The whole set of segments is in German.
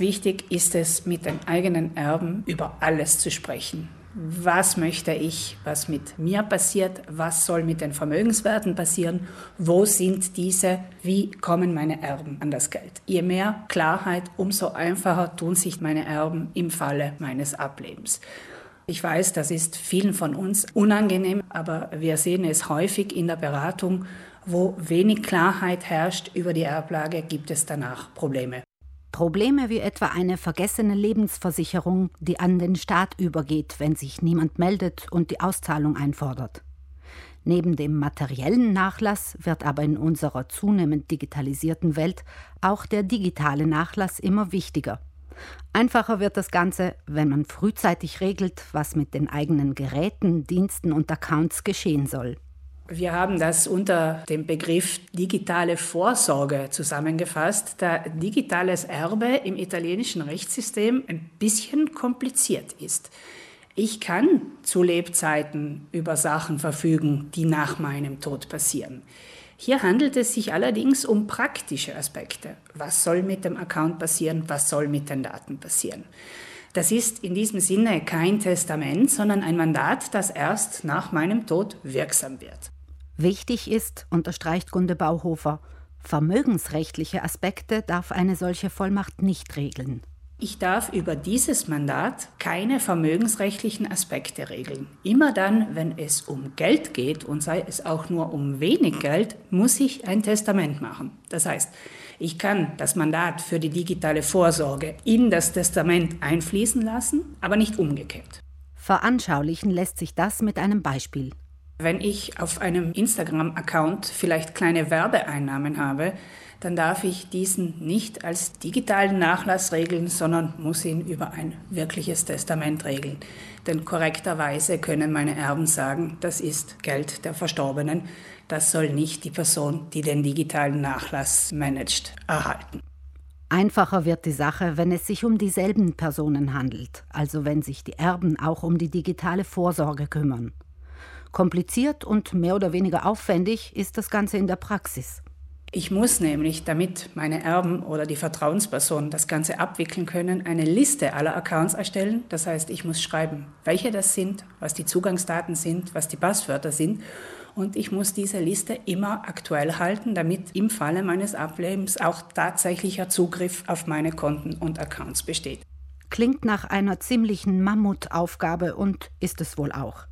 Wichtig ist es, mit den eigenen Erben über alles zu sprechen. Was möchte ich, was mit mir passiert? Was soll mit den Vermögenswerten passieren? Wo sind diese? Wie kommen meine Erben an das Geld? Je mehr Klarheit, umso einfacher tun sich meine Erben im Falle meines Ablebens. Ich weiß, das ist vielen von uns unangenehm, aber wir sehen es häufig in der Beratung, wo wenig Klarheit herrscht über die Erblage, gibt es danach Probleme. Probleme wie etwa eine vergessene Lebensversicherung, die an den Staat übergeht, wenn sich niemand meldet und die Auszahlung einfordert. Neben dem materiellen Nachlass wird aber in unserer zunehmend digitalisierten Welt auch der digitale Nachlass immer wichtiger. Einfacher wird das Ganze, wenn man frühzeitig regelt, was mit den eigenen Geräten, Diensten und Accounts geschehen soll. Wir haben das unter dem Begriff digitale Vorsorge zusammengefasst, da digitales Erbe im italienischen Rechtssystem ein bisschen kompliziert ist. Ich kann zu Lebzeiten über Sachen verfügen, die nach meinem Tod passieren. Hier handelt es sich allerdings um praktische Aspekte. Was soll mit dem Account passieren? Was soll mit den Daten passieren? Das ist in diesem Sinne kein Testament, sondern ein Mandat, das erst nach meinem Tod wirksam wird. Wichtig ist, unterstreicht Gunde Bauhofer, vermögensrechtliche Aspekte darf eine solche Vollmacht nicht regeln. Ich darf über dieses Mandat keine vermögensrechtlichen Aspekte regeln. Immer dann, wenn es um Geld geht und sei es auch nur um wenig Geld, muss ich ein Testament machen. Das heißt, ich kann das Mandat für die digitale Vorsorge in das Testament einfließen lassen, aber nicht umgekehrt. Veranschaulichen lässt sich das mit einem Beispiel. Wenn ich auf einem Instagram-Account vielleicht kleine Werbeeinnahmen habe, dann darf ich diesen nicht als digitalen Nachlass regeln, sondern muss ihn über ein wirkliches Testament regeln. Denn korrekterweise können meine Erben sagen, das ist Geld der Verstorbenen, das soll nicht die Person, die den digitalen Nachlass managt, erhalten. Einfacher wird die Sache, wenn es sich um dieselben Personen handelt, also wenn sich die Erben auch um die digitale Vorsorge kümmern. Kompliziert und mehr oder weniger aufwendig ist das Ganze in der Praxis. Ich muss nämlich, damit meine Erben oder die Vertrauenspersonen das Ganze abwickeln können, eine Liste aller Accounts erstellen. Das heißt, ich muss schreiben, welche das sind, was die Zugangsdaten sind, was die Passwörter sind. Und ich muss diese Liste immer aktuell halten, damit im Falle meines Ablebens auch tatsächlicher Zugriff auf meine Konten und Accounts besteht. Klingt nach einer ziemlichen Mammutaufgabe und ist es wohl auch.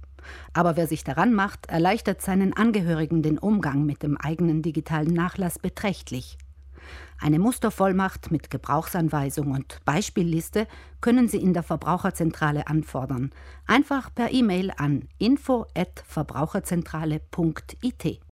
Aber wer sich daran macht, erleichtert seinen Angehörigen den Umgang mit dem eigenen digitalen Nachlass beträchtlich. Eine Mustervollmacht mit Gebrauchsanweisung und Beispielliste können Sie in der Verbraucherzentrale anfordern. Einfach per E-Mail an info@verbraucherzentrale.it.